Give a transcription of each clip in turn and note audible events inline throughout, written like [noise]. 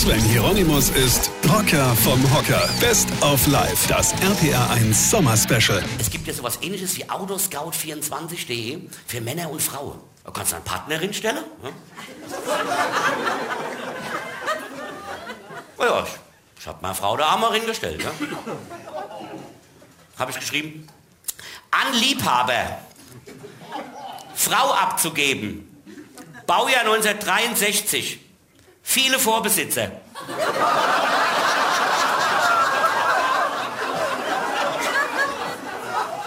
Sven Hieronymus ist Rocker vom Hocker. Best of Life, das RPR1 Sommer Special. Es gibt ja sowas ähnliches wie Autoscout24.de für Männer und Frauen. Da kannst du eine Partnerin stellen. Ja, ja ich, ich habe meine Frau da auch mal hingestellt. Ja. Habe ich geschrieben, an Liebhaber, Frau abzugeben, Baujahr 1963, viele Vorbesitzer.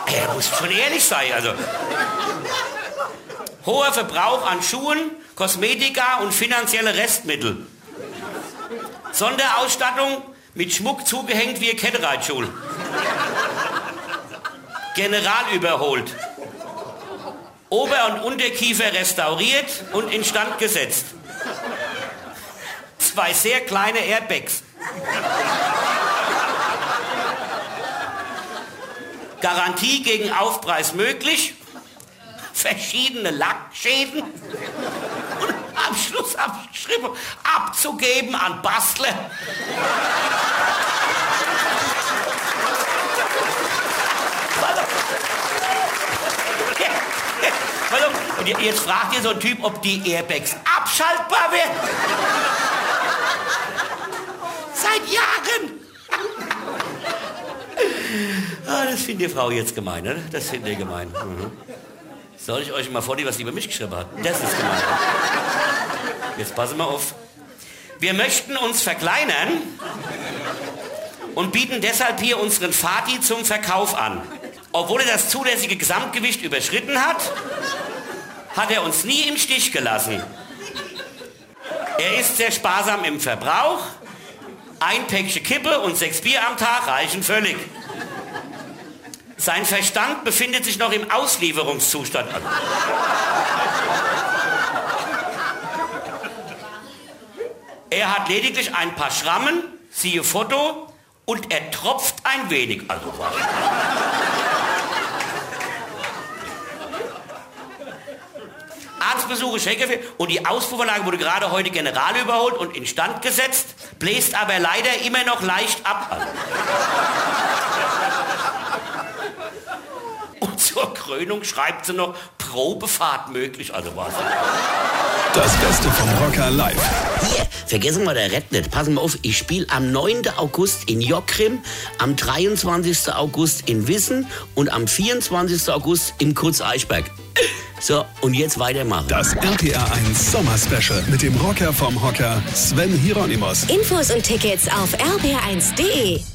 Er muss schon ehrlich sein, also. Hoher Verbrauch an Schuhen, Kosmetika und finanzielle Restmittel. Sonderausstattung mit Schmuck zugehängt wie Kettenreitschul. General überholt. Ober- und Unterkiefer restauriert und instand gesetzt. Zwei sehr kleine Airbags. Garantie gegen Aufpreis möglich. Verschiedene Lackschäden. Und am Schluss habe ich geschrieben, abzugeben an Bastler. Und jetzt fragt ihr so ein Typ, ob die Airbags abschaltbar werden. Seit Jahren. [laughs] ah, das findet die Frau jetzt gemein, oder? Das findet ihr gemein. Mhm. Soll ich euch mal vorlesen, was sie über mich geschrieben hat? Das ist gemein. Jetzt passen wir auf. Wir möchten uns verkleinern und bieten deshalb hier unseren Fati zum Verkauf an. Obwohl er das zulässige Gesamtgewicht überschritten hat, hat er uns nie im Stich gelassen. Er ist sehr sparsam im Verbrauch. Ein Päckchen Kippe und sechs Bier am Tag reichen völlig. Sein Verstand befindet sich noch im Auslieferungszustand. Er hat lediglich ein paar Schrammen, siehe Foto, und er tropft ein wenig. Also was. Arztbesuche, Schecke und die Auspuffanlage wurde gerade heute general überholt und instand gesetzt, bläst aber leider immer noch leicht ab. [laughs] Und zur Krönung schreibt sie noch Probefahrt möglich, also was. Das Beste vom Rocker live. Hier, vergessen wir der Red nicht. Passen wir auf, ich spiele am 9. August in Jockrim, am 23. August in Wissen und am 24. August im Kurz Eichberg. So, und jetzt weitermachen. Das RPR1 Sommer Special mit dem Rocker vom Hocker Sven Hieronymus. Infos und Tickets auf rpr1.de.